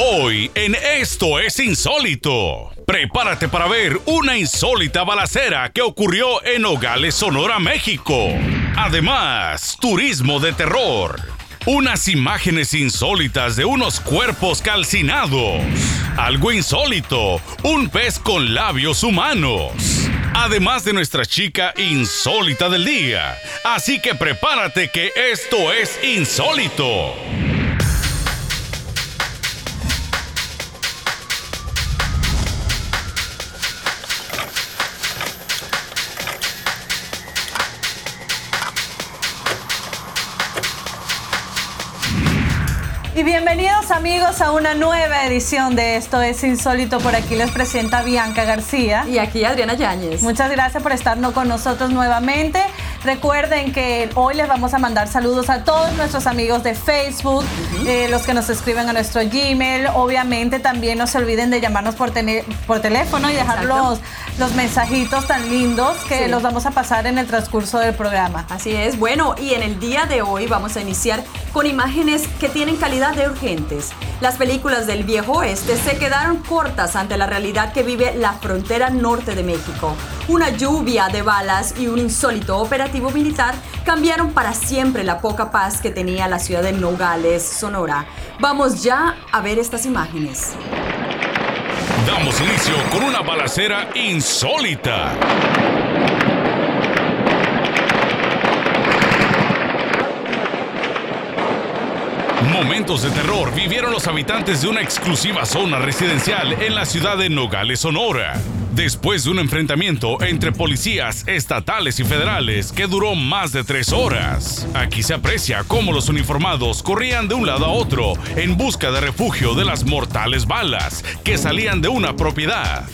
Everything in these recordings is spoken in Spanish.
Hoy en Esto es Insólito. Prepárate para ver una insólita balacera que ocurrió en Nogales, Sonora, México. Además, turismo de terror. Unas imágenes insólitas de unos cuerpos calcinados. Algo insólito, un pez con labios humanos. Además de nuestra chica insólita del día. Así que prepárate que esto es insólito. Y bienvenidos amigos a una nueva edición de Esto es Insólito. Por aquí les presenta Bianca García. Y aquí Adriana Yáñez. Muchas gracias por estar con nosotros nuevamente. Recuerden que hoy les vamos a mandar saludos a todos nuestros amigos de Facebook, eh, los que nos escriben a nuestro Gmail. Obviamente también no se olviden de llamarnos por, por teléfono y dejar los, mensajitos tan lindos que los vamos a pasar en el transcurso del programa. Así es. Bueno, y en el día de hoy vamos a iniciar con imágenes que tienen calidad de urgentes. Las películas del viejo oeste se quedaron cortas ante la realidad que vive la frontera norte de México. Una lluvia de balas y un insólito operativo militar cambiaron para siempre la poca paz que tenía la ciudad de Nogales, Sonora. Vamos ya a ver estas imágenes. Damos inicio con una balacera insólita. Momentos de terror vivieron los habitantes de una exclusiva zona residencial en la ciudad de Nogales, Sonora. Después de un enfrentamiento entre policías estatales y federales que duró más de tres horas. Aquí se aprecia cómo los uniformados corrían de un lado a otro en busca de refugio de las mortales balas que salían de una propiedad.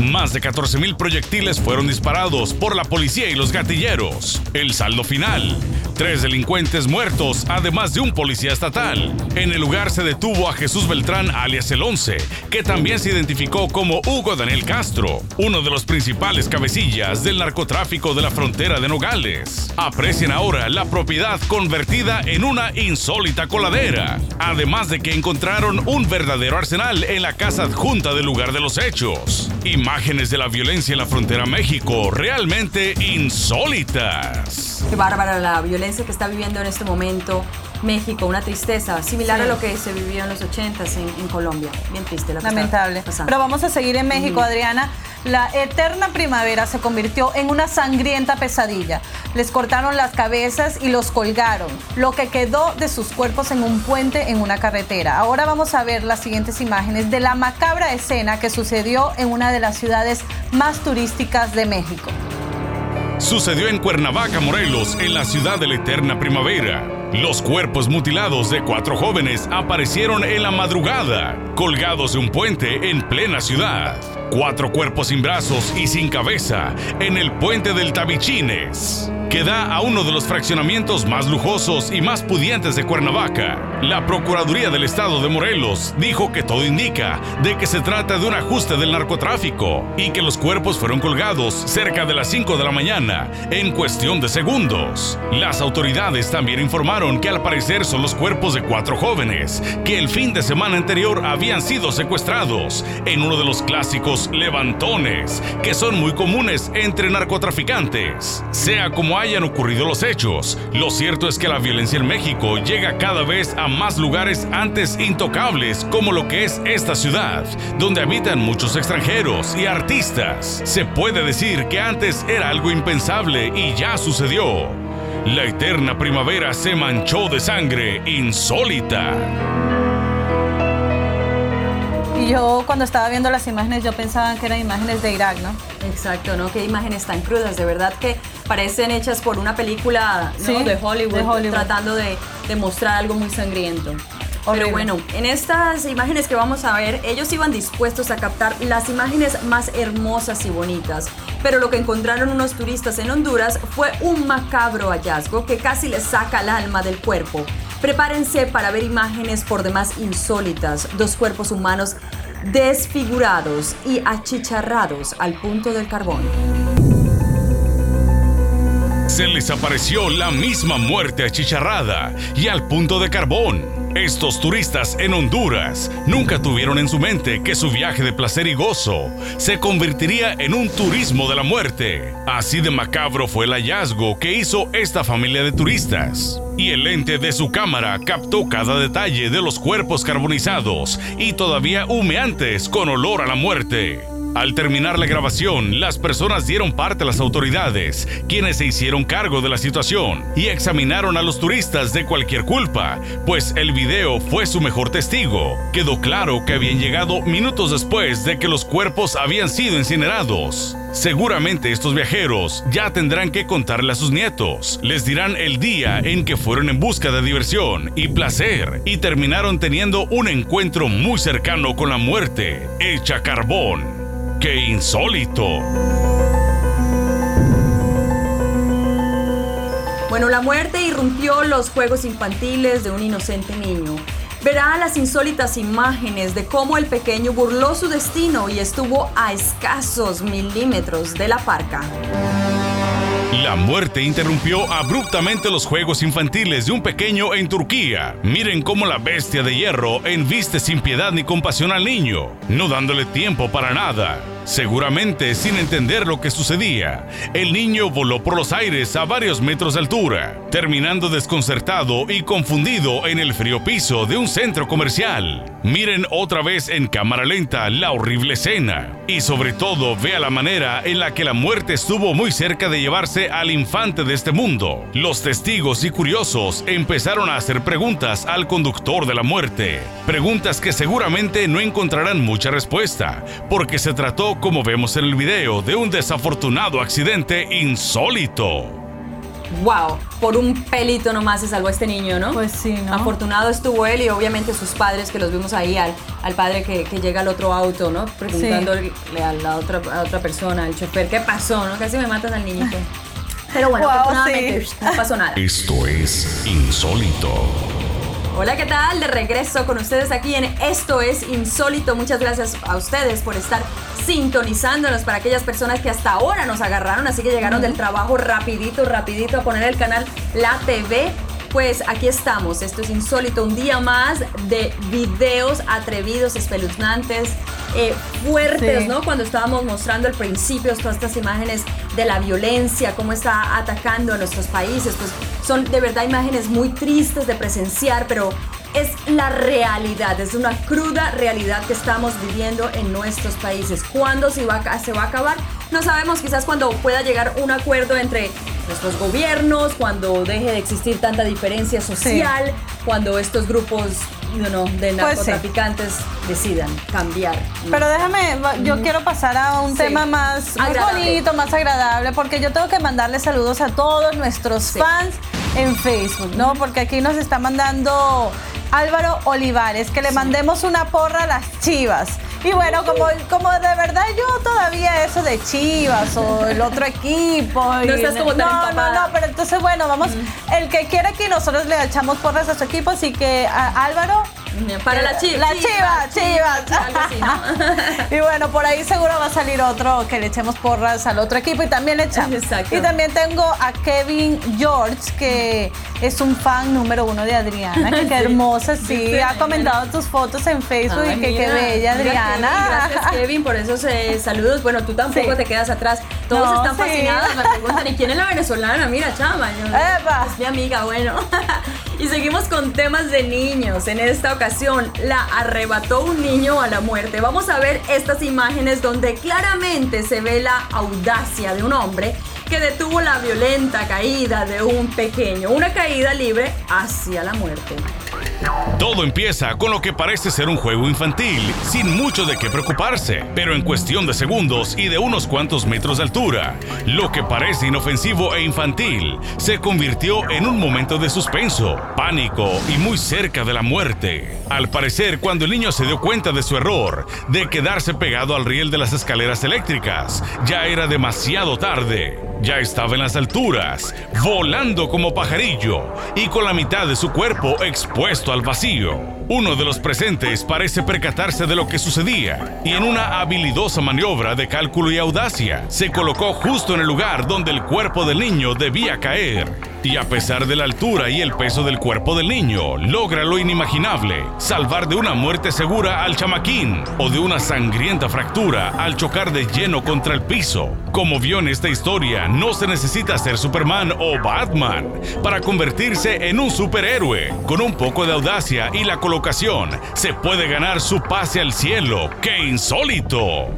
Más de 14.000 proyectiles fueron disparados por la policía y los gatilleros. El saldo final, tres delincuentes muertos, además de un policía estatal. En el lugar se detuvo a Jesús Beltrán, alias el 11, que también se identificó como Hugo Daniel Castro, uno de los principales cabecillas del narcotráfico de la frontera de Nogales. Aprecien ahora la propiedad convertida en una insólita coladera, además de que encontraron un verdadero arsenal en la casa adjunta del lugar de los hechos. Imágenes de la violencia en la frontera México realmente insólitas. Qué bárbara la violencia que está viviendo en este momento México, una tristeza similar a lo que se vivió en los 80 en, en Colombia. Bien triste la Lamentable. Pero vamos a seguir en México, Adriana. La eterna primavera se convirtió en una sangrienta pesadilla. Les cortaron las cabezas y los colgaron, lo que quedó de sus cuerpos en un puente en una carretera. Ahora vamos a ver las siguientes imágenes de la macabra escena que sucedió en una de las ciudades más turísticas de México. Sucedió en Cuernavaca, Morelos, en la ciudad de la eterna primavera. Los cuerpos mutilados de cuatro jóvenes aparecieron en la madrugada, colgados de un puente en plena ciudad. Cuatro cuerpos sin brazos y sin cabeza en el puente del Tabichines que da a uno de los fraccionamientos más lujosos y más pudientes de Cuernavaca. La Procuraduría del Estado de Morelos dijo que todo indica de que se trata de un ajuste del narcotráfico y que los cuerpos fueron colgados cerca de las 5 de la mañana en cuestión de segundos. Las autoridades también informaron que al parecer son los cuerpos de cuatro jóvenes que el fin de semana anterior habían sido secuestrados en uno de los clásicos levantones que son muy comunes entre narcotraficantes. Sea como hayan ocurrido los hechos, lo cierto es que la violencia en México llega cada vez a más lugares antes intocables como lo que es esta ciudad, donde habitan muchos extranjeros y artistas. Se puede decir que antes era algo impensable y ya sucedió. La eterna primavera se manchó de sangre insólita. Y yo cuando estaba viendo las imágenes yo pensaba que eran imágenes de Irak, ¿no? Exacto, ¿no? Qué imágenes tan crudas, de verdad que parecen hechas por una película de, Hollywood, tratando de, mostrar algo muy sangriento. Pero bueno, en estas imágenes que vamos a ver, ellos iban dispuestos a captar las imágenes más hermosas y bonitas. Pero lo que encontraron unos turistas en Honduras fue un macabro hallazgo que casi les saca el alma del cuerpo. Prepárense para ver imágenes por demás insólitas, dos cuerpos humanos desfigurados y achicharrados al punto del carbón. Se les apareció la misma muerte achicharrada y al punto de carbón Estos turistas en Honduras nunca tuvieron en su mente que su viaje de placer y gozo se convertiría en un turismo de la muerte. Así de macabro fue el hallazgo que hizo esta familia de turistas. Y el lente de su cámara captó cada detalle de los cuerpos carbonizados y todavía humeantes con olor a la muerte. Al terminar la grabación, las personas dieron parte a las autoridades, quienes se hicieron cargo de la situación y examinaron a los turistas de cualquier culpa, pues el video fue su mejor testigo. Quedó claro que habían llegado minutos después de que los cuerpos habían sido incinerados. Seguramente estos viajeros ya tendrán que contarle a sus nietos. Les dirán el día en que fueron en busca de diversión y placer y terminaron teniendo un encuentro muy cercano con la muerte, hecha carbón. ¡Qué insólito! Bueno, la muerte irrumpió los juegos infantiles de un inocente niño. Verá las insólitas imágenes de cómo el pequeño burló su destino y estuvo a escasos milímetros de la parca. La muerte interrumpió abruptamente los juegos infantiles de un pequeño en Turquía. Miren cómo la bestia de hierro enviste sin piedad ni compasión al niño, no dándole tiempo para nada. Seguramente sin entender lo que sucedía, el niño voló por los aires a varios metros de altura, terminando desconcertado y confundido en el frío piso de un centro comercial. Miren otra vez en cámara lenta la horrible escena y sobre todo vea la manera en la que la muerte estuvo muy cerca de llevarse al infante de este mundo. Los testigos y curiosos empezaron a hacer preguntas al conductor de la muerte, preguntas que seguramente no encontrarán mucha respuesta, porque se trató como vemos en el video, de un desafortunado accidente insólito. Wow, por un pelito nomás se salvó este niño, ¿no? Pues sí, ¿no? Afortunado estuvo él y obviamente sus padres que los vimos ahí, al, al padre que, llega al otro auto, ¿no? Preguntándole a la otra, otra persona, al chofer, ¿qué pasó, no? Casi me matan al niñito. Pero bueno, afortunadamente no pasó nada. Esto es insólito. Hola, ¿qué tal? De regreso con ustedes aquí en Esto es Insólito. Muchas gracias a ustedes por estar sintonizándonos para aquellas personas que hasta ahora nos agarraron, así que llegaron del trabajo rapidito, rapidito a poner el canal La TV pues aquí estamos, esto es insólito, un día más de videos atrevidos, espeluznantes, eh, fuertes, ¿no? Cuando estábamos mostrando al principio todas estas imágenes de la violencia, cómo está atacando a nuestros países, pues son de verdad imágenes muy tristes de presenciar, pero es la realidad, es una cruda realidad que estamos viviendo en nuestros países. ¿Cuándo se va, se va a acabar? No sabemos, quizás cuando pueda llegar un acuerdo entre nuestros gobiernos, cuando deje de existir tanta diferencia social, cuando estos grupos de pues narcotraficantes decidan cambiar. Pero déjame, yo quiero pasar a un tema más, bonito, más agradable, porque yo tengo que mandarle saludos a todos nuestros fans en Facebook, ¿no? Porque aquí nos está mandando Álvaro Olivares, que le mandemos una porra a las chivas. Y bueno, como, como de verdad yo todavía eso de Chivas o el otro equipo. no estás como tan no, no, no, pero entonces bueno, vamos, el que quiera que nosotros le echamos porras a su equipo, así que Álvaro, para la chiva. La chiva, chivas. y bueno, por ahí seguro va a salir otro que le echemos porras al otro equipo y también le echamos. Exacto. Y también tengo a Kevin George, que es un fan número uno de Adriana. Que qué hermosa, sí. Ha comentado tus fotos en Facebook y que qué bella Adriana. gracias, Kevin, por esos saludos. Bueno, tú tampoco te quedas atrás. Todos están fascinados. Me preguntan, ¿y quién es la venezolana? Mira, chama. Es mi amiga, bueno. Y seguimos con temas de niños. En esta ocasión la arrebató un niño a la muerte. Vamos a ver estas imágenes donde claramente se ve la audacia de un hombre que detuvo la violenta caída de un pequeño, una caída libre hacia la muerte. Todo empieza con lo que parece ser un juego infantil, sin mucho de qué preocuparse, pero en cuestión de segundos y de unos cuantos metros de altura, lo que parece inofensivo e infantil se convirtió en un momento de suspenso, pánico y muy cerca de la muerte. Al parecer, cuando el niño se dio cuenta de su error, de quedarse pegado al riel de las escaleras eléctricas, ya era demasiado tarde. Ya estaba en las alturas, volando como pajarillo y con la mitad de su cuerpo expuesto al vacío. Uno de los presentes parece percatarse de lo que sucedía y en una habilidosa maniobra de cálculo y audacia se colocó justo en el lugar donde el cuerpo del niño debía caer y a pesar de la altura y el peso del cuerpo del niño, logra lo inimaginable, salvar de una muerte segura al chamaquín o de una sangrienta fractura al chocar de lleno contra el piso. Como vio en esta historia, no se necesita ser Superman o Batman para convertirse en un superhéroe. Con un poco de audacia y la colocación, se puede ganar su pase al cielo. ¡Qué insólito!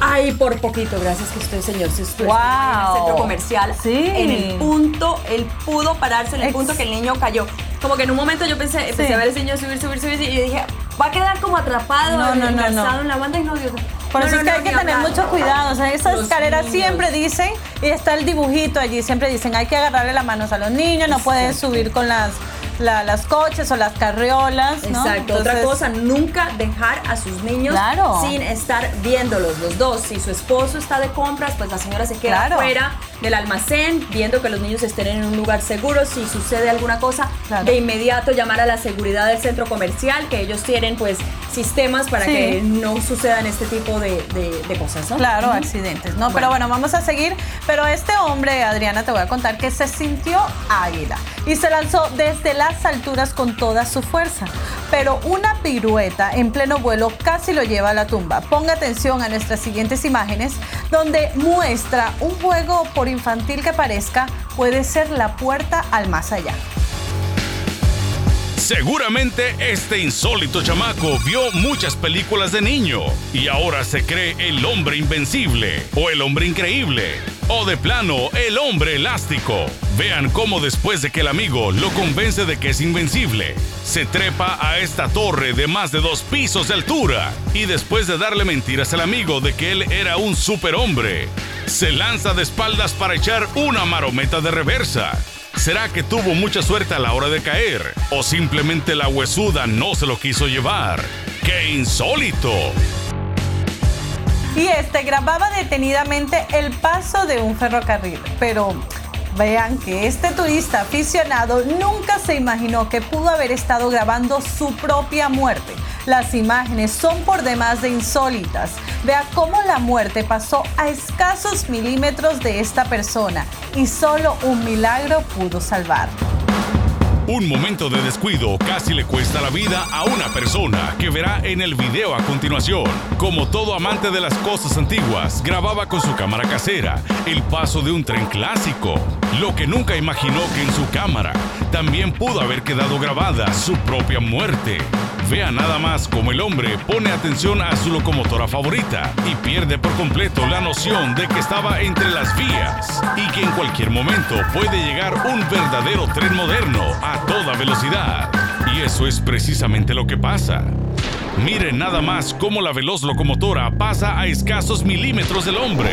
Ay, por poquito, gracias que usted, señor, se estuvo en el centro comercial. Sí. En el punto, él pudo pararse en el punto que el niño cayó. Como que en un momento yo pensé, empecé a ver al señor subir, subir, subir, y yo dije, va a quedar como atrapado, no, no, no, en la banda y no, Dios por eso es que hay que tener mucho cuidado. O sea, esas escaleras siempre dicen, y está el dibujito allí, siempre dicen, hay que agarrarle las manos a los niños, no puedes subir con las las coches o las carriolas. Exacto. Otra cosa, nunca dejar a sus niños sin estar viéndolos, los dos. Si su esposo está de compras, pues la señora se queda fuera del almacén, viendo que los niños estén en un lugar seguro. Si sucede alguna cosa, de inmediato llamar a la seguridad del centro comercial, que ellos tienen pues sistemas para que no sucedan este tipo de, cosas, ¿no? Claro, accidentes, ¿no? Pero bueno, vamos a seguir. Pero este hombre, Adriana, te voy a contar que se sintió águila y se lanzó desde las alturas con toda su fuerza. Pero una pirueta en pleno vuelo casi lo lleva a la tumba. Ponga atención a nuestras siguientes imágenes donde muestra un juego por infantil que parezca puede ser la puerta al más allá. Seguramente este insólito chamaco vio muchas películas de niño y ahora se cree el hombre invencible o el hombre increíble o de plano el hombre elástico. Vean cómo después de que el amigo lo convence de que es invencible, se trepa a esta torre de más de dos pisos de altura y después de darle mentiras al amigo de que él era un superhombre, se lanza de espaldas para echar una marometa de reversa ¿Será que tuvo mucha suerte a la hora de caer? ¿O simplemente la huesuda no se lo quiso llevar? ¡Qué insólito! Y este grababa detenidamente el paso de un ferrocarril, pero vean que este turista aficionado nunca se imaginó que pudo haber estado grabando su propia muerte. Las imágenes son por demás de insólitas. Vea cómo la muerte pasó a escasos milímetros de esta persona y solo un milagro pudo salvarlo. Un momento de descuido casi le cuesta la vida a una persona que verá en el video a continuación. Como todo amante de las cosas antiguas, grababa con su cámara casera el paso de un tren clásico, lo que nunca imaginó que en su cámara también pudo haber quedado grabada su propia muerte. Vea nada más cómo el hombre pone atención a su locomotora favorita y pierde por completo la noción de que estaba entre las vías y que en cualquier momento puede llegar un verdadero tren moderno a toda velocidad. Y eso es precisamente lo que pasa. Miren nada más cómo la veloz locomotora pasa a escasos milímetros del hombre.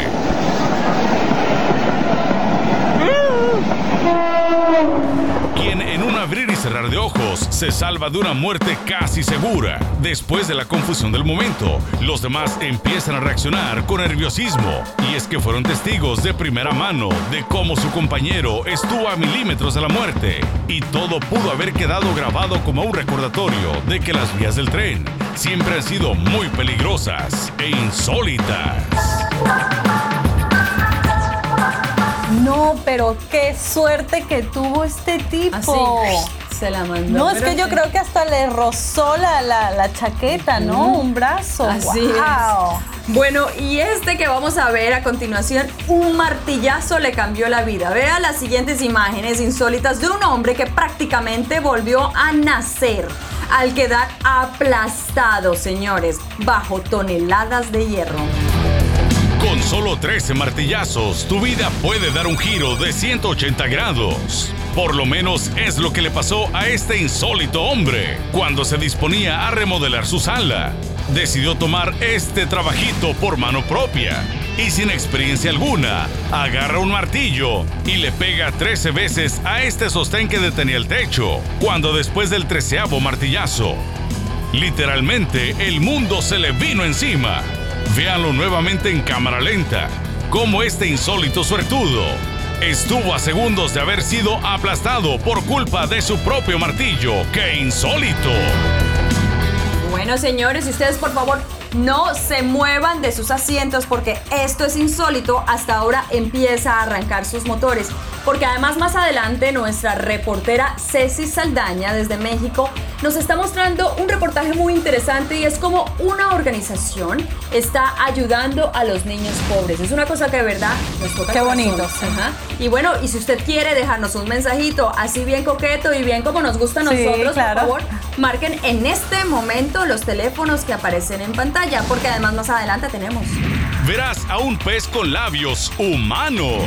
Quien en un abrir y cerrar de ojos se salva de una muerte casi segura. Después de la confusión del momento, los demás empiezan a reaccionar con nerviosismo. Y es que fueron testigos de primera mano de cómo su compañero estuvo a milímetros de la muerte. Y todo pudo haber quedado grabado como un recordatorio de que las vías del tren siempre han sido muy peligrosas e insólitas. No, pero qué suerte que tuvo este tipo. Así, se la mandó. No, es que yo creo que hasta le rozó la, la, chaqueta, ¿no? Un brazo. Así wow. Bueno, y este que vamos a ver a continuación, un martillazo le cambió la vida. Vea las siguientes imágenes insólitas de un hombre que prácticamente volvió a nacer al quedar aplastado, señores, bajo toneladas de hierro. Con solo 13 martillazos, tu vida puede dar un giro de 180 grados. Por lo menos es lo que le pasó a este insólito hombre cuando se disponía a remodelar su sala. Decidió tomar este trabajito por mano propia y sin experiencia alguna, agarra un martillo y le pega 13 veces a este sostén que detenía el techo, cuando después del treceavo martillazo, literalmente el mundo se le vino encima Véanlo nuevamente en cámara lenta, como este insólito suertudo estuvo a segundos de haber sido aplastado por culpa de su propio martillo. ¡Qué insólito! Bueno, señores, ustedes por favor no se muevan de sus asientos porque esto es insólito. Hasta ahora empieza a arrancar sus motores. Porque además más adelante nuestra reportera Ceci Saldaña desde México nos está mostrando un reportaje muy interesante y es como una organización está ayudando a los niños pobres. Es una cosa que de verdad nos toca. Qué bonito. Y bueno, y si usted quiere dejarnos un mensajito así bien coqueto y bien como nos gusta a nosotros, por favor, marquen en este momento los teléfonos que aparecen en pantalla, porque además más adelante tenemos. Verás a un pez con labios humanos.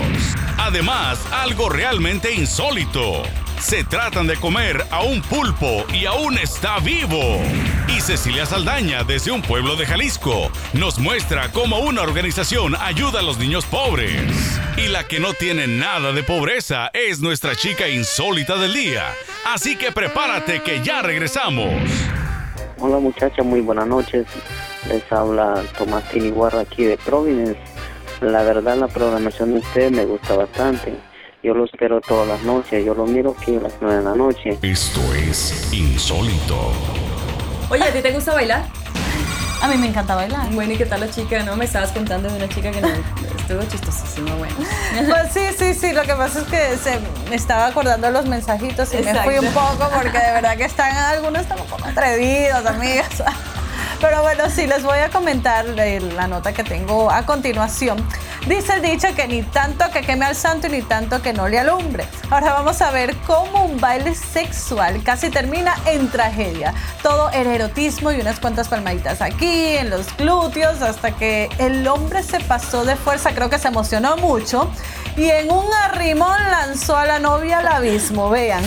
Además, algo realmente insólito. Se tratan de comer a un pulpo y aún está vivo. Y Cecilia Saldaña, desde un pueblo de Jalisco, nos muestra cómo una organización ayuda a los niños pobres. Y la que no tiene nada de pobreza es nuestra chica insólita del día. Así que prepárate que ya regresamos. Hola muchachas, muy buenas noches. Les habla Tomás Tiniguarra aquí de Providence. La verdad la programación de ustedes me gusta bastante yo lo espero todas las noches. Yo lo miro aquí a las 9 de la noche. Esto es insólito. Oye, ¿a ti te gusta bailar? A mí me encanta bailar. Bueno, ¿y qué tal la chica? ¿No? Me estabas contando de una chica que no, estuvo chistosísima, bueno. Pues sí, sí, sí. Lo que pasa es que se me estaba acordando de los mensajitos y me fui un poco porque de verdad que están algunos están un poco atrevidos, amigas. Pero bueno, sí, les voy a comentar la nota que tengo a continuación. Dice el dicho que ni tanto que queme al santo ni tanto que no le alumbre. Ahora vamos a ver cómo un baile sexual casi termina en tragedia. Todo el erotismo y unas cuantas palmaditas aquí, en los glúteos, hasta que el hombre se pasó de fuerza, creo que se emocionó mucho, y en un arrimón lanzó a la novia al abismo. Vean.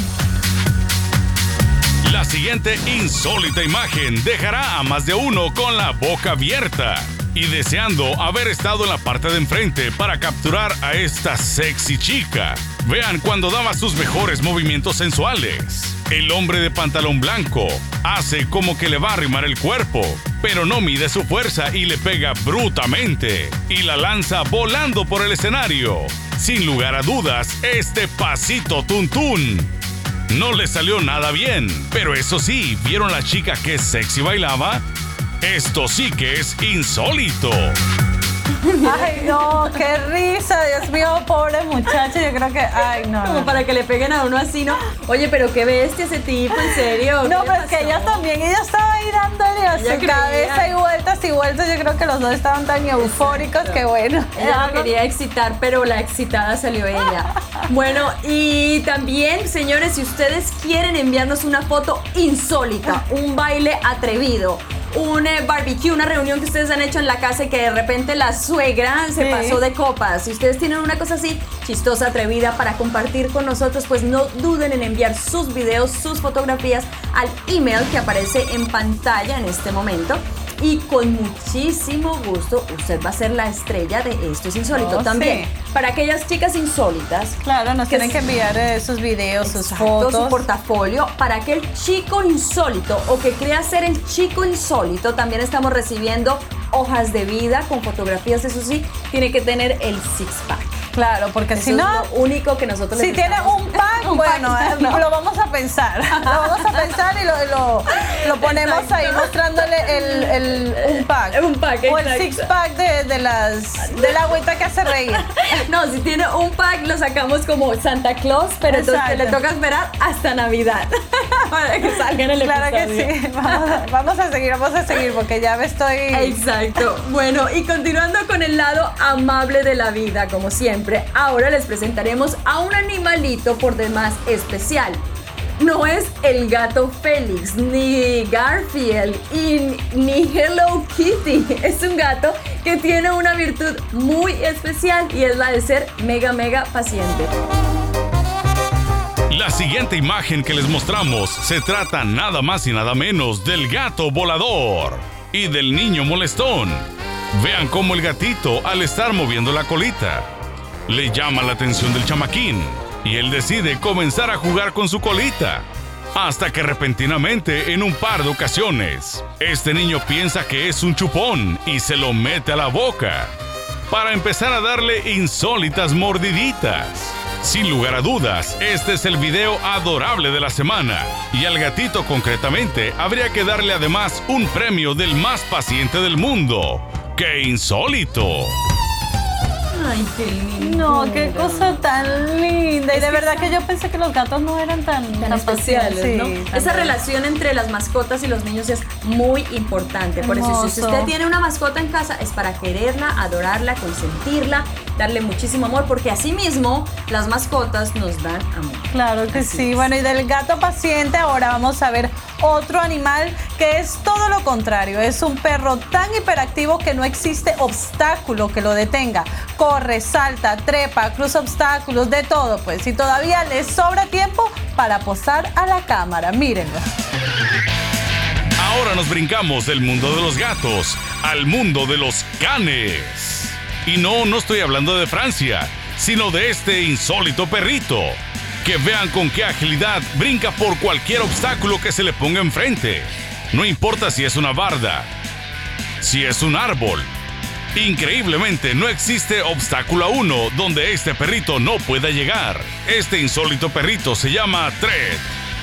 La siguiente insólita imagen dejará a más de uno con la boca abierta y deseando haber estado en la parte de enfrente para capturar a esta sexy chica. Vean cuando daba sus mejores movimientos sensuales. El hombre de pantalón blanco hace como que le va a arrimar el cuerpo, pero no mide su fuerza y le pega brutamente y la lanza volando por el escenario. Sin lugar a dudas, este pasito tuntún no le salió nada bien, pero eso sí, ¿vieron la chica que sexy bailaba? Esto sí que es insólito. Ay, no, qué risa, Dios mío, pobre muchacho. Yo creo que, ay, no. Como para que le peguen a uno así, ¿no? Oye, pero qué bestia ese tipo, en serio. No, pero es que ella también, ella estaba ahí dándole a su cabeza y vueltas y vueltas. Yo creo que los dos estaban tan eufóricos que bueno. Ella no quería excitar, pero la excitada salió ella. Bueno, y también, señores, si ustedes quieren enviarnos una foto insólita, un baile atrevido, un eh, barbecue, una reunión que ustedes han hecho en la casa y que de repente la suegra se pasó de copas. Si ustedes tienen una cosa así chistosa, atrevida para compartir con nosotros, pues no duden en enviar sus videos, sus fotografías al email que aparece en pantalla en este momento y con muchísimo gusto usted va a ser la estrella de Esto es Insólito oh, también. Para aquellas chicas insólitas. Claro, nos tienen que enviar eh, sus videos, sus fotos. Su portafolio. Para aquel chico insólito o que crea ser el chico insólito, también estamos recibiendo hojas de vida con fotografías, eso sí, tiene que tener el six-pack. Claro, porque si no. Es lo único que nosotros Si tiene un pack, bueno, eh, lo vamos a pensar. lo vamos a pensar y lo, lo, ponemos ahí mostrándole el, el, un pack. Un pack, O el six pack de, de las de la agüita que hace reír. no, si tiene un pack, lo sacamos como Santa Claus, pero entonces le toca esperar hasta Navidad para que salga en el Claro que sí. Vamos a, vamos a seguir, vamos a seguir, porque ya me estoy. Exacto. Bueno, y continuando con el lado amable de la vida, como siempre ahora les presentaremos a un animalito por demás especial. No es el gato Félix, ni Garfield, ni Hello Kitty. Es un gato que tiene una virtud muy especial y es la de ser mega, mega paciente. La siguiente imagen que les mostramos se trata nada más y nada menos del gato volador y del niño molestón. Vean cómo el gatito, al estar moviendo la colita, le llama la atención del chamaquín y él decide comenzar a jugar con su colita. Hasta que repentinamente, en un par de ocasiones, este niño piensa que es un chupón y se lo mete a la boca para empezar a darle insólitas mordiditas. Sin lugar a dudas, este es el video adorable de la semana. Y al gatito concretamente habría que darle además un premio del más paciente del mundo. ¡Qué insólito! Ay, qué lindo. No, qué cosa tan linda. Y de verdad que yo pensé que los gatos no eran tan, tan, especiales, ¿no? Esa relación entre las mascotas y los niños es muy importante. Por eso, si usted tiene una mascota en casa, es para quererla, adorarla, consentirla, darle muchísimo amor, porque así mismo las mascotas nos dan amor. Claro que sí. Bueno, y del gato paciente, ahora vamos a ver otro animal que es todo lo contrario. Es un perro tan hiperactivo que no existe obstáculo que lo detenga. Corre, salta, trepa, cruza obstáculos, de todo, pues. Y todavía le sobra tiempo para posar a la cámara. Mírenlo. Ahora nos brincamos del mundo de los gatos al mundo de los canes. Y no, no estoy hablando de Francia, sino de este insólito perrito que vean con qué agilidad brinca por cualquier obstáculo que se le ponga enfrente. No importa si es una barda, si es un árbol. Increíblemente, no existe obstáculo uno donde este perrito no pueda llegar. Este insólito perrito se llama Tred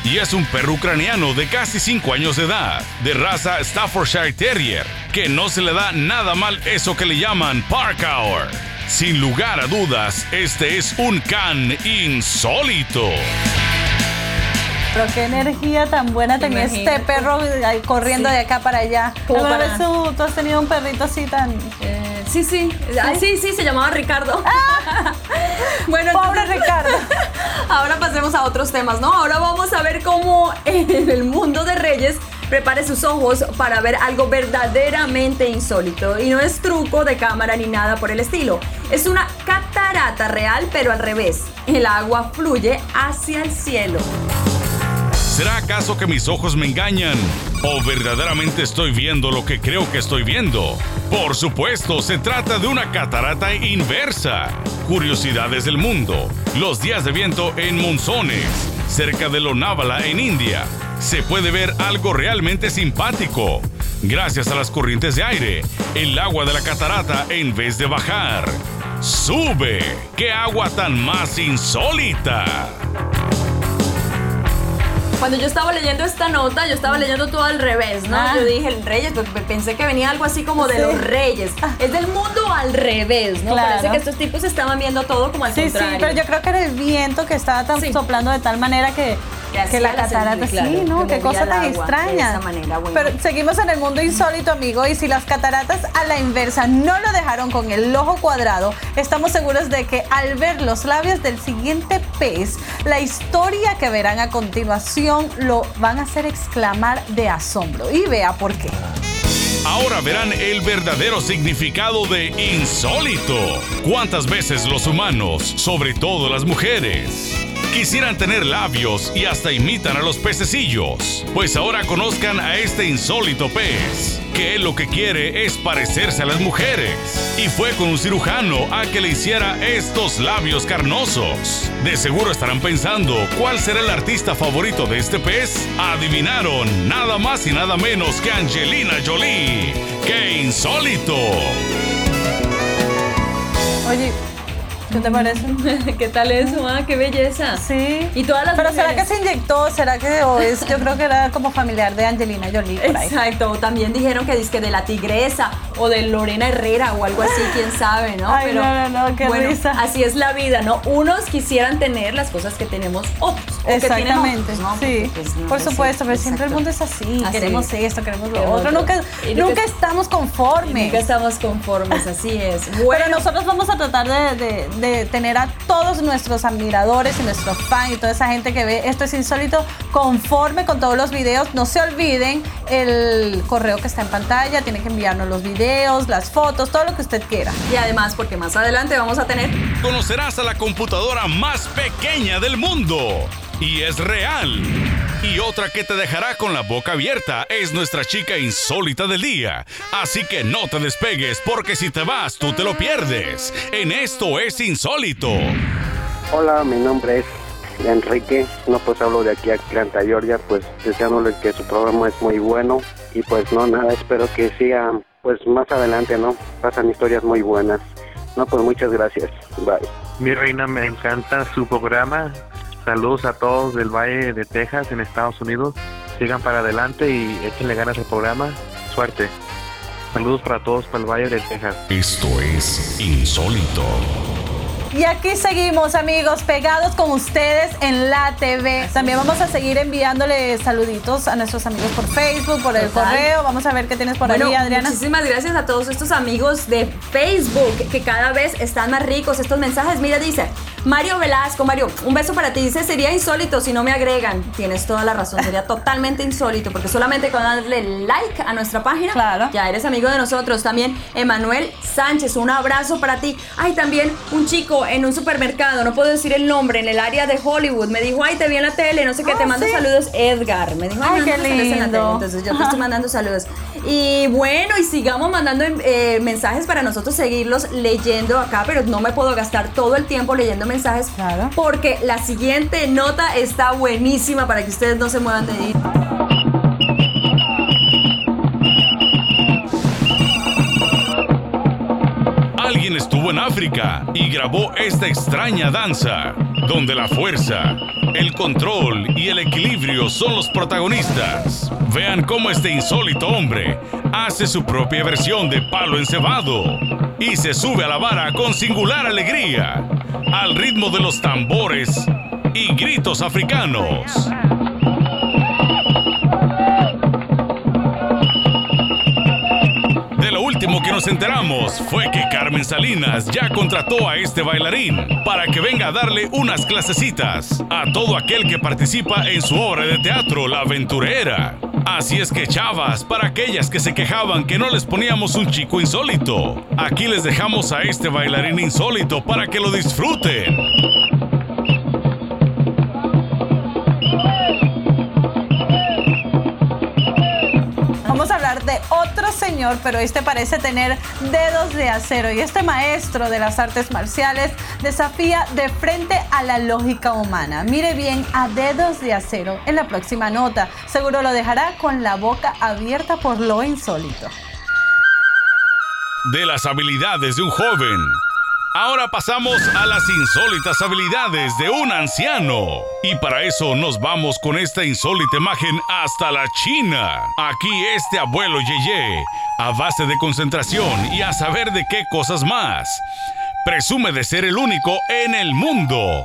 y es un perro ucraniano de casi 5 años de edad, de raza Staffordshire Terrier, que no se le da nada mal eso que le llaman Park Hour. Sin lugar a dudas, este es un can insólito. Pero qué energía tan buena tenía este perro corriendo de acá para allá. ¿Alguna vez tú, has tenido un perrito así tan...? Eh, sí, sí. ¿Sí? sí, se llamaba Ricardo. Ah. bueno, Pobre Ricardo. Ahora pasemos a otros temas, ¿no? Ahora vamos a ver cómo en el mundo de Reyes prepare sus ojos para ver algo verdaderamente insólito. Y no es truco de cámara ni nada por el estilo. Es una catarata real, pero al revés. El agua fluye hacia el cielo. ¿Será acaso que mis ojos me engañan? ¿O verdaderamente estoy viendo lo que creo que estoy viendo? Por supuesto, se trata de una catarata inversa. Curiosidades del mundo. Los días de viento en monzones, cerca de Lonavala en India se puede ver algo realmente simpático. Gracias a las corrientes de aire, el agua de la catarata en vez de bajar, sube. ¡Qué agua tan más insólita! Cuando yo estaba leyendo esta nota, yo estaba leyendo todo al revés, ¿no? Ah. Yo dije el Reyes, pensé que venía algo así como de los Reyes. Ah. Es del mundo al revés, ¿no? Parece que estos tipos estaban viendo todo como al sí, contrario. Sí, pero yo creo que era el viento que estaba tan soplando de tal manera que que, la catarata, sí, ¿no? Qué cosa tan extraña. Pero seguimos en el mundo insólito, amigo, y si las cataratas a la inversa no lo dejaron con el ojo cuadrado, estamos seguros de que al ver los labios del siguiente pez, la historia que verán a continuación lo van a hacer exclamar de asombro. Y vea por qué. Ahora verán el verdadero significado de insólito. ¿Cuántas veces los humanos, sobre todo las mujeres, Quisieran tener labios y hasta imitan a los pececillos. Pues ahora conozcan a este insólito pez, que lo que quiere es parecerse a las mujeres. Y fue con un cirujano a que le hiciera estos labios carnosos. De seguro estarán pensando, ¿cuál será el artista favorito de este pez? Adivinaron, nada más y nada menos que Angelina Jolie. ¡Qué insólito! Oye, ¿Qué te parece? ¿Qué tal eso? Ah, qué belleza. Sí. Y todas las Pero ¿será que se inyectó? ¿Será que o es? Yo creo que era como familiar de Angelina Jolie. Exacto. También dijeron que disque de la tigresa o de Lorena Herrera o algo así, quién sabe, ¿no? Ay, Pero, no, no, no, qué risa. Así es la vida, ¿no? Unos quisieran tener las cosas que tenemos otros. Exactamente. sí. Pues, Por pues supuesto, pero siempre el mundo es así. queremos esto, queremos lo otro. Nunca, nunca, estamos conformes. Nunca estamos conformes, así es. Bueno, nosotros vamos a tratar de de tener a todos nuestros admiradores y nuestros fans y toda esa gente que ve esto es insólito conforme con todos los videos. No se olviden el correo que está en pantalla, tienen que enviarnos los videos, las fotos, todo lo que usted quiera. Y además, porque más adelante vamos a tener... Conocerás a la computadora más pequeña del mundo. Y es real. Y otra que te dejará con la boca abierta es nuestra chica insólita del día. Así que no te despegues porque si te vas tú te lo pierdes. En esto es insólito. Hola, mi nombre es Enrique. No pues hablo de aquí a Atlanta, Georgia, pues deseándole que su programa es muy bueno y pues no nada, espero que siga pues más adelante, ¿no? Pasan historias muy buenas. No, pues muchas gracias. Bye. Mi reina, me encanta su programa. Saludos a todos del Valle de Texas en Estados Unidos. Sigan para adelante y échenle ganas al programa. Suerte. Saludos para todos para el Valle de Texas. Esto es insólito. Y aquí seguimos, amigos, pegados con ustedes en la TV. También vamos a seguir enviándole saluditos a nuestros amigos por Facebook, por el correo. Vamos a ver qué tienes por ahí, Adriana. Muchísimas gracias a todos estos amigos de Facebook que cada vez están más ricos estos mensajes. Mira, dice Mario Velasco, Mario, un beso para ti. Dice, sería insólito si no me agregan. Tienes toda la razón, sería totalmente insólito porque solamente con darle like a nuestra página, claro. ya eres amigo de nosotros. También Emanuel Sánchez, un abrazo para ti. Hay también un chico en un supermercado, no puedo decir el nombre, en el área de Hollywood, me dijo, ay, te vi en la tele, no sé qué, te ah, mando saludos, Edgar. Me dijo, ay, qué lindo. Entonces yo te estoy mandando saludos. Y bueno, y sigamos mandando eh, mensajes para nosotros seguirlos leyendo acá, pero no me puedo gastar todo el tiempo leyendo mensajes. Claro. Porque la siguiente nota está buenísima para que ustedes no se muevan de ahí. Estuvo en África y grabó esta extraña danza, donde la fuerza, el control y el equilibrio son los protagonistas. Vean cómo este insólito hombre hace su propia versión de palo encebado y se sube a la vara con singular alegría, al ritmo de los tambores y gritos africanos. Nos enteramos fue que Carmen Salinas ya contrató a este bailarín para que venga a darle unas clasecitas a todo aquel que participa en su obra de teatro La Aventurera. Así es que chavas, para aquellas que se quejaban que no les poníamos un chico insólito, aquí les dejamos a este bailarín insólito para que lo disfruten. Señor, pero este parece tener dedos de acero. Y este maestro de las artes marciales desafía de frente a la lógica humana. Mire bien a dedos de acero en la próxima nota. Seguro lo dejará con la boca abierta por lo insólito. De las habilidades de un joven Ahora pasamos a las insólitas habilidades de un anciano. Y para eso nos vamos con esta insólita imagen hasta la China. Aquí este abuelo Yeye, a base de concentración y a saber de qué cosas más, presume de ser el único en el mundo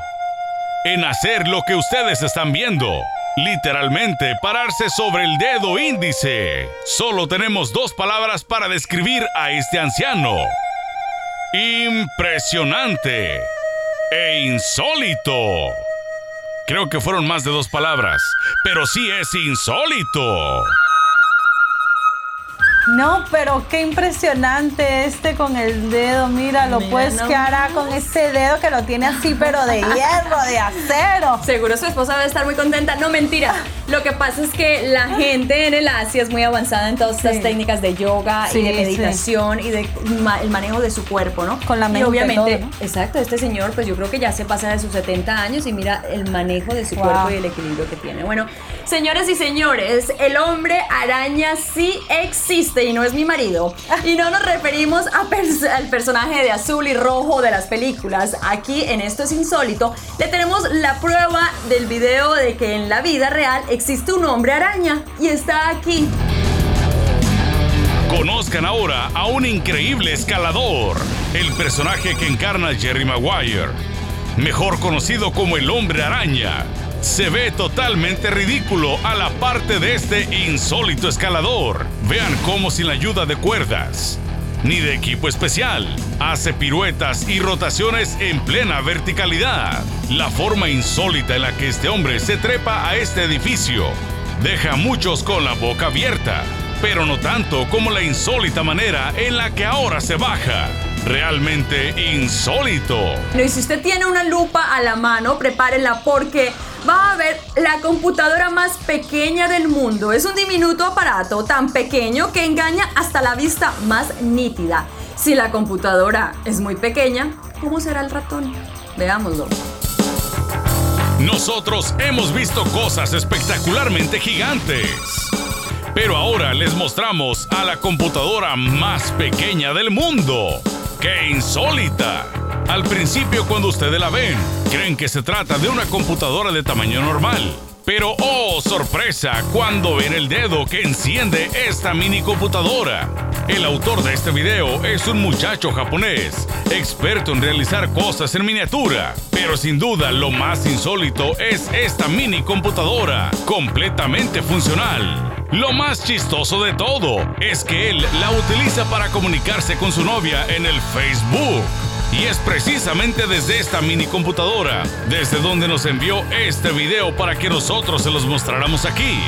en hacer lo que ustedes están viendo. Literalmente pararse sobre el dedo índice. Solo tenemos dos palabras para describir a este anciano impresionante e insólito. Creo que fueron más de dos palabras, pero sí es insólito. No, pero qué impresionante este con el dedo. Mira, lo puedes que hará con ese dedo que lo tiene así, pero de hierro, de acero. Seguro su esposa debe estar muy contenta. No, mentira. Lo que pasa es que la gente en el Asia es muy avanzada en todas estas técnicas de yoga y de meditación y de el manejo de su cuerpo, ¿no? Con la mente. Y obviamente, exacto, este señor, pues yo creo que ya se pasa de sus 70 años y mira el manejo de su cuerpo y el equilibrio que tiene. Bueno, señores y señores, el hombre araña sí existe y no es mi marido. Y no nos referimos al personaje de azul y rojo de las películas. Aquí en Esto es Insólito le tenemos la prueba del video de que en la vida real existe un hombre araña y está aquí. Conozcan ahora a un increíble escalador, el personaje que encarna Jerry Maguire, mejor conocido como el hombre araña se ve totalmente ridículo a la parte de este insólito escalador. Vean cómo sin la ayuda de cuerdas ni de equipo especial. Hace piruetas y rotaciones en plena verticalidad. La forma insólita en la que este hombre se trepa a este edificio deja a muchos con la boca abierta, pero no tanto como la insólita manera en la que ahora se baja realmente insólito. y si usted tiene una lupa a la mano, prepárela porque va a ver la computadora más pequeña del mundo. Es un diminuto aparato tan pequeño que engaña hasta la vista más nítida. Si la computadora es muy pequeña, ¿cómo será el ratón? Veámoslo. Nosotros hemos visto cosas espectacularmente gigantes. Pero ahora les mostramos a la computadora más pequeña del mundo. ¡Qué insólita! Al principio cuando ustedes la ven, creen que se trata de una computadora de tamaño normal. Pero oh, sorpresa, cuando ven el dedo que enciende esta mini computadora. El autor de este video es un muchacho japonés, experto en realizar cosas en miniatura. Pero sin duda lo más insólito es esta mini computadora, completamente funcional. Lo más chistoso de todo es que él la utiliza para comunicarse con su novia en el Facebook. Y es precisamente desde esta mini computadora, desde donde nos envió este video para que nosotros se los mostráramos aquí.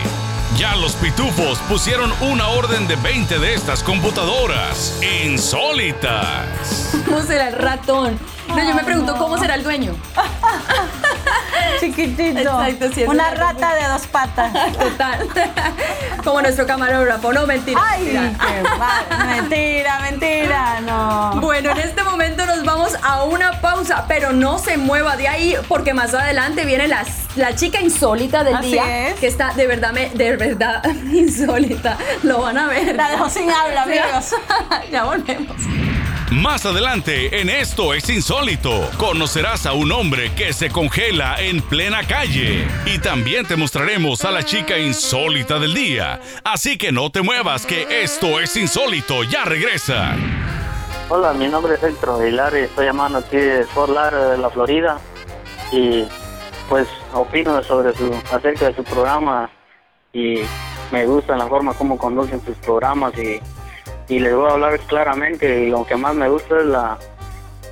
Ya los pitufos pusieron una orden de 20 de estas computadoras insólitas. ¿Cómo será el ratón? No, yo me pregunto cómo será el dueño. Chiquitito. Exacto, sí, Una rata de dos patas. Total. Como nuestro camarógrafo. No, mentira. Ay, mentira. mentira, mentira, no. Bueno, en este momento nos vamos a una pausa, pero no se mueva de ahí porque más adelante viene la, la chica insólita del día. Que está de verdad, de verdad insólita. Lo van a ver. La dejo sin habla, amigos. ya volvemos. Más adelante, en Esto es Insólito, conocerás a un hombre que se congela en plena calle. Y también te mostraremos a la chica insólita del día. Así que no te muevas, que Esto es Insólito ya regresa. Hola, mi nombre es Héctor Aguilar y estoy llamando aquí de Fort de la Florida. Y pues opino sobre su, acerca de su programa y me gusta la forma como conducen sus programas y y les voy a hablar claramente y lo que más me gusta es la,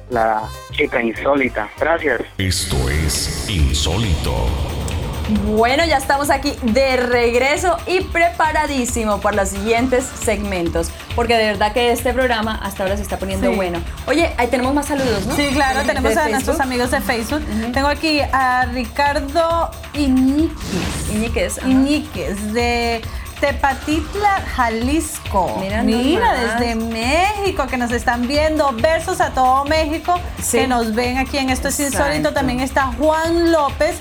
la chica insólita. Gracias. Esto es insólito. Bueno, ya estamos aquí de regreso y preparadísimo para los siguientes segmentos, porque de verdad que este programa hasta ahora se está poniendo bueno. Oye, ahí tenemos más saludos, ¿no? Sí, claro, tenemos a nuestros amigos de Facebook. Tengo aquí a Ricardo Iñiquez. Iñiquez. Iñiquez, de Tepatitla, Jalisco. Mira, desde México que nos están viendo. Besos a todo México que nos ven aquí en Esto es Insólito. También está Juan López,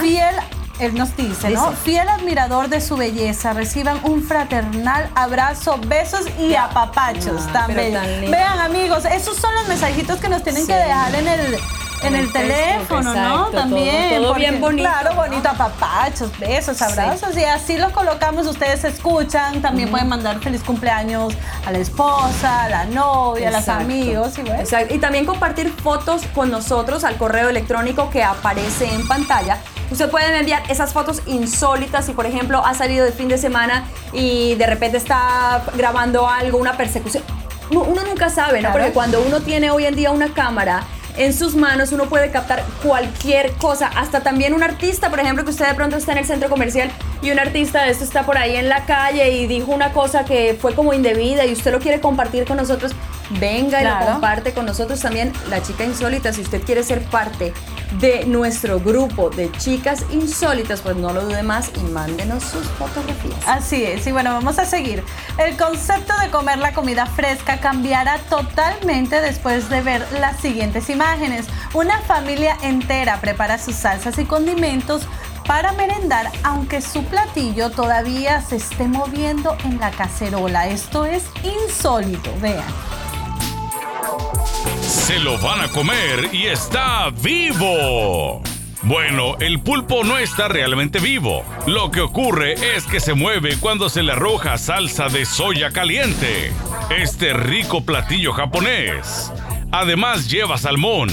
fiel él nos dice, ¿no? Fiel admirador de su belleza, reciban un fraternal abrazo, besos y apapachos ah, también. Vean, amigos, esos son los mensajitos que nos tienen que dejar en el en el teléfono, ¿no? También. Todo, bien bonito. Claro, bonito, apapachos, besos, abrazos. Y así los colocamos, ustedes escuchan. También pueden mandar feliz cumpleaños a la esposa, a la novia, a los amigos. Y, bueno. y también compartir fotos con nosotros al correo electrónico que aparece en pantalla. Usted puede enviar esas fotos insólitas si, por ejemplo, ha salido de fin de semana y de repente está grabando algo, una persecución. Uno nunca sabe, ¿no? Porque cuando uno tiene hoy en día una cámara en sus manos uno puede captar cualquier cosa, hasta también un artista, por ejemplo, que usted de pronto está en el centro comercial y un artista de esto está por ahí en la calle y dijo una cosa que fue como indebida y usted lo quiere compartir con nosotros, venga y lo comparte con nosotros también, la chica insólita, si usted quiere ser parte de nuestro grupo de chicas insólitas, pues no lo dude más y mándenos sus fotografías. Así es, y bueno, vamos a seguir. El concepto de comer la comida fresca cambiará totalmente después de ver las siguientes imágenes. Una familia entera prepara sus salsas y condimentos para merendar, aunque su platillo todavía se esté moviendo en la cacerola. Esto es insólito, vean se lo van a comer y está vivo. Bueno, el pulpo no está realmente vivo. Lo que ocurre es que se mueve cuando se le arroja salsa de soya caliente. Este rico platillo japonés. Además lleva salmón,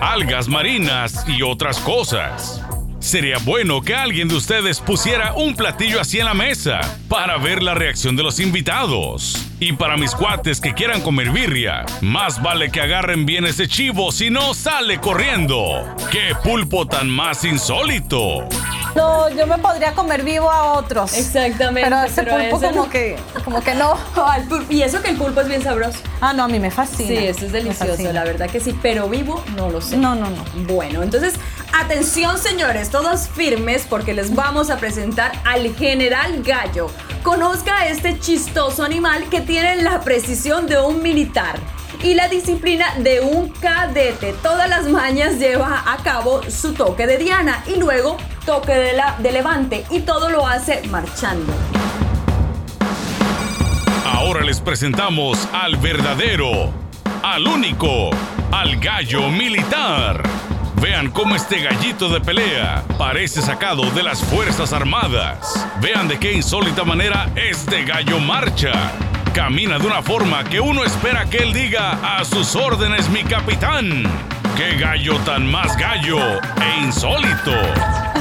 algas marinas y otras cosas. Sería bueno que alguien de ustedes pusiera un platillo así en la mesa para ver la reacción de los invitados. Y para mis cuates que quieran comer birria, más vale que agarren bien ese chivo, si no sale corriendo. ¡Qué pulpo tan más insólito! No, yo me podría comer vivo a otros. Exactamente. Pero ese pulpo como que, como que no. y eso que el pulpo es bien sabroso. Ah, no, a mí me fascina. Sí, eso es delicioso, la verdad que sí. Pero vivo, no lo sé. No, no, no. Bueno, entonces, atención señores, todos firmes porque les vamos a presentar al general Gallo. Conozca a este chistoso animal que tiene la precisión de un militar y la disciplina de un cadete. Todas las mañas lleva a cabo su toque de Diana y luego toque de, la, de levante y todo lo hace marchando. Ahora les presentamos al verdadero, al único, al gallo militar. Vean cómo este gallito de pelea parece sacado de las Fuerzas Armadas. Vean de qué insólita manera este gallo marcha. Camina de una forma que uno espera que él diga a sus órdenes mi capitán. ¡Qué gallo tan más gallo e insólito!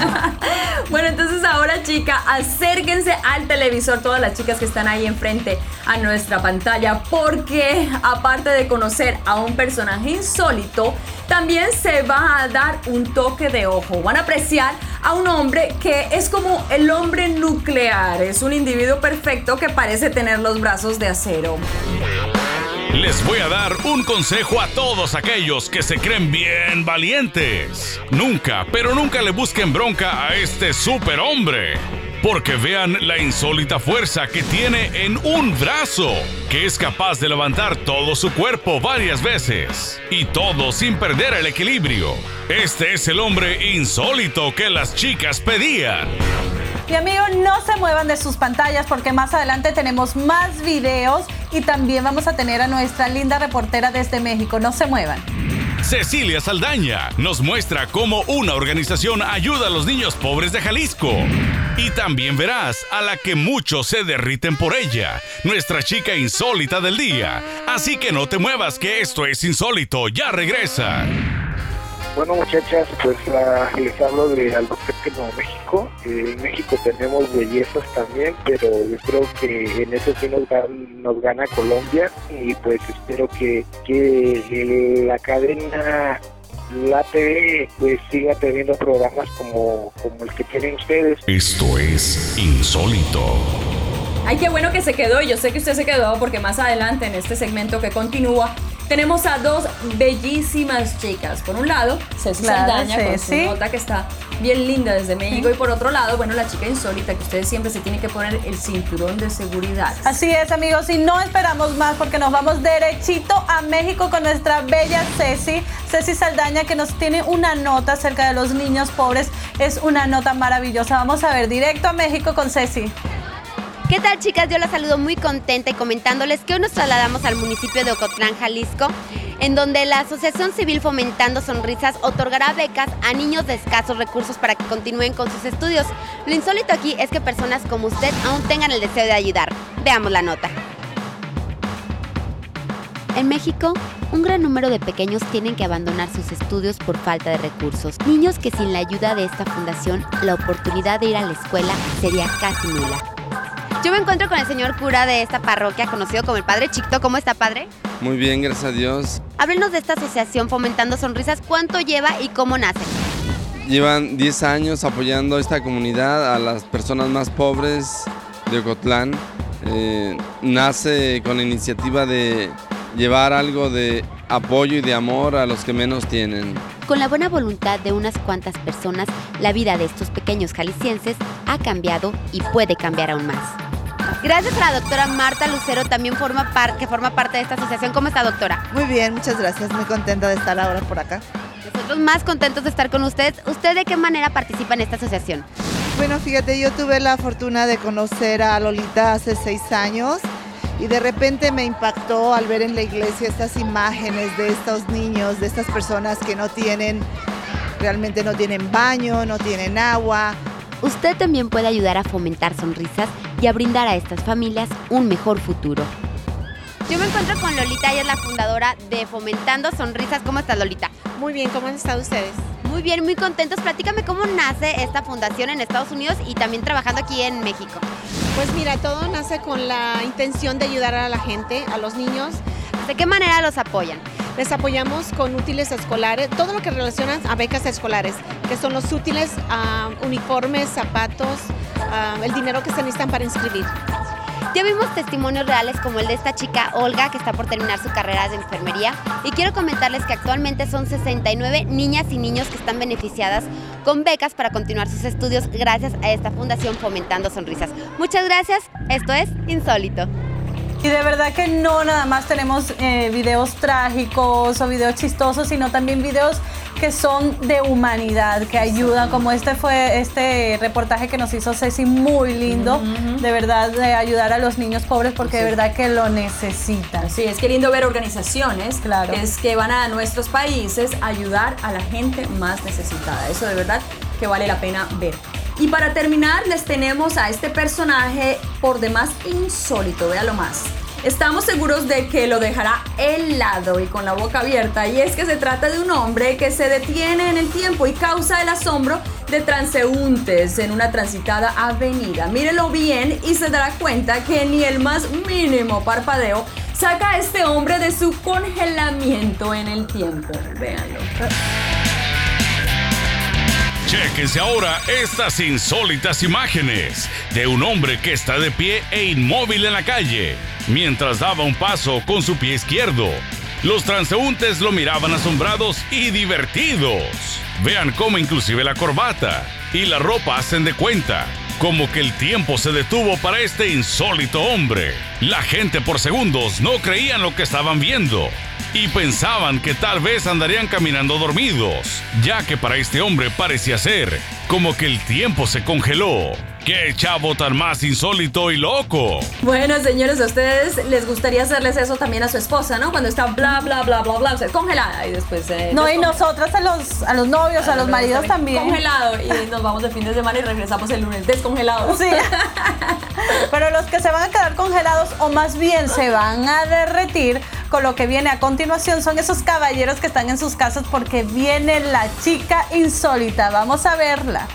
bueno, entonces ahora, chica, acérquense al televisor, todas las chicas que están ahí enfrente a nuestra pantalla, porque aparte de conocer a un personaje insólito, también se va a dar un toque de ojo. Van a apreciar a un hombre que es como el hombre nuclear. Es un individuo perfecto que parece tener los brazos acero. Les voy a dar un consejo a todos aquellos que se creen bien valientes. Nunca, pero nunca le busquen bronca a este superhombre. Porque vean la insólita fuerza que tiene en un brazo, que es capaz de levantar todo su cuerpo varias veces. Y todo sin perder el equilibrio. Este es el hombre insólito que las chicas pedían. Y amigos, no se muevan de sus pantallas porque más adelante tenemos más videos y también vamos a tener a nuestra linda reportera desde México. No se muevan. Cecilia Saldaña nos muestra cómo una organización ayuda a los niños pobres de Jalisco. Y también verás a la que muchos se derriten por ella, nuestra chica insólita del día. Así que no te muevas que esto es insólito, ya regresa. Bueno, muchachas, pues les hablo de Albuquerque, Nuevo México. Eh, en México tenemos bellezas también, pero yo creo que en eso sí nos, nos gana Colombia y pues espero que, que la cadena la TV pues siga teniendo programas como, como el que tienen ustedes. Esto es insólito. Ay, qué bueno que se quedó. Yo sé que usted se quedó porque más adelante en este segmento que continúa tenemos a dos bellísimas chicas. Por un lado, Ceci Saldaña con su nota que está bien linda desde México. Y por otro lado, bueno, la chica insólita que ustedes siempre se tienen que poner el cinturón de seguridad. Así es, amigos. Y no esperamos más porque nos vamos derechito a México con nuestra bella Ceci. Ceci Saldaña que nos tiene una nota acerca de los niños pobres. Es una nota maravillosa. Vamos a ver directo a México con Ceci. ¿Qué tal chicas? Yo las saludo muy contenta y comentándoles que hoy nos trasladamos al municipio de Ocotlán, Jalisco, en donde la Asociación Civil Fomentando Sonrisas otorgará becas a niños de escasos recursos para que continúen con sus estudios. Lo insólito aquí es que personas como usted aún tengan el deseo de ayudar. Veamos la nota. En México, un gran número de pequeños tienen que abandonar sus estudios por falta de recursos. Niños que sin la ayuda de esta fundación, la oportunidad de ir a la escuela sería casi nula. Yo me encuentro con el señor cura de esta parroquia, conocido como el Padre Chicto. ¿Cómo está, padre? Muy bien, gracias a Dios. Háblenos de esta asociación Fomentando Sonrisas. ¿Cuánto lleva y cómo nace? Llevan 10 años apoyando a esta comunidad, a las personas más pobres de Ocotlán. Eh, nace con la iniciativa de llevar algo de apoyo y de amor a los que menos tienen. Con la buena voluntad de unas cuantas personas, la vida de estos pequeños jaliscienses ha cambiado y puede cambiar aún más. Gracias a la doctora Marta Lucero, también forma que forma parte de esta asociación. ¿Cómo está, doctora? Muy bien, muchas gracias. Muy contenta de estar ahora por acá. Nosotros más contentos de estar con ustedes. ¿Usted de qué manera participa en esta asociación? Bueno, fíjate, yo tuve la fortuna de conocer a Lolita hace seis años y de repente me impactó al ver en la iglesia estas imágenes de estos niños, de estas personas que no tienen, realmente no tienen baño, no tienen agua, Usted también puede ayudar a fomentar sonrisas y a brindar a estas familias un mejor futuro. Yo me encuentro con Lolita, ella es la fundadora de Fomentando Sonrisas. ¿Cómo está Lolita? Muy bien, ¿cómo han estado ustedes? Muy bien, muy contentos. Platícame cómo nace esta fundación en Estados Unidos y también trabajando aquí en México. Pues mira, todo nace con la intención de ayudar a la gente, a los niños. ¿De qué manera los apoyan? Les apoyamos con útiles escolares, todo lo que relaciona a becas escolares, que son los útiles, uniformes, zapatos, el dinero que se necesitan para inscribir. Ya vimos testimonios reales como el de esta chica Olga que está por terminar su carrera de enfermería y quiero comentarles que actualmente son 69 niñas y niños que están beneficiadas con becas para continuar sus estudios gracias a esta fundación Fomentando Sonrisas. Muchas gracias, esto es Insólito. Y de verdad que no nada más tenemos eh, videos trágicos o videos chistosos, sino también videos que son de humanidad, que ayudan, como este fue este reportaje que nos hizo Ceci, muy lindo, de verdad, de ayudar a los niños pobres porque de verdad que lo necesitan. Sí, es que lindo ver organizaciones claro. es que van a nuestros países a ayudar a la gente más necesitada. Eso de verdad que vale la pena ver. Y para terminar, les tenemos a este personaje por demás insólito, véalo más. Estamos seguros de que lo dejará helado y con la boca abierta. Y es que se trata de un hombre que se detiene en el tiempo y causa el asombro de transeúntes en una transitada avenida. Mírelo bien y se dará cuenta que ni el más mínimo parpadeo saca a este hombre de su congelamiento en el tiempo. Véanlo. Chequense ahora estas insólitas imágenes de un hombre que está de pie e inmóvil en la calle mientras daba un paso con su pie izquierdo. Los transeúntes lo miraban asombrados y divertidos. Vean cómo inclusive la corbata y la ropa hacen de cuenta, como que el tiempo se detuvo para este insólito hombre. La gente por segundos no creían lo que estaban viendo y pensaban que tal vez andarían caminando dormidos, ya que para este hombre parecía ser como que el tiempo se congeló. ¡Qué chavo tan más insólito y loco! Bueno, señores, a ustedes les gustaría hacerles eso también a su esposa, ¿no? Cuando está bla, bla, bla, bla, bla, o sea, congelada y después... Eh, no, y nosotras a los, a los novios, a, los maridos también. Congelado y nos vamos de fin de semana y regresamos el lunes descongelados. Sí. Pero los que se van a quedar congelados o más bien se van a derretir con lo que viene a continuación son esos caballeros que están en sus casas porque viene la chica insólita. Vamos a verla.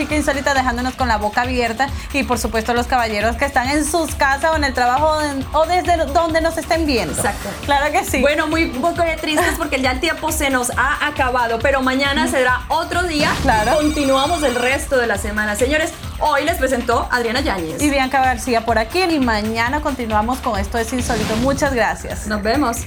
Chica insólita dejándonos con la boca abierta y por supuesto los caballeros que están en sus casas o en el trabajo o desde donde nos estén viendo. Exacto. Claro que sí. Bueno, muy poco de tristes porque ya el tiempo se nos ha acabado, pero mañana será otro día. Claro. Continuamos el resto de la semana. Señores, hoy les presentó Adriana Yáñez. Y Bianca García por aquí y mañana continuamos con esto es insólito. Muchas gracias. Nos vemos.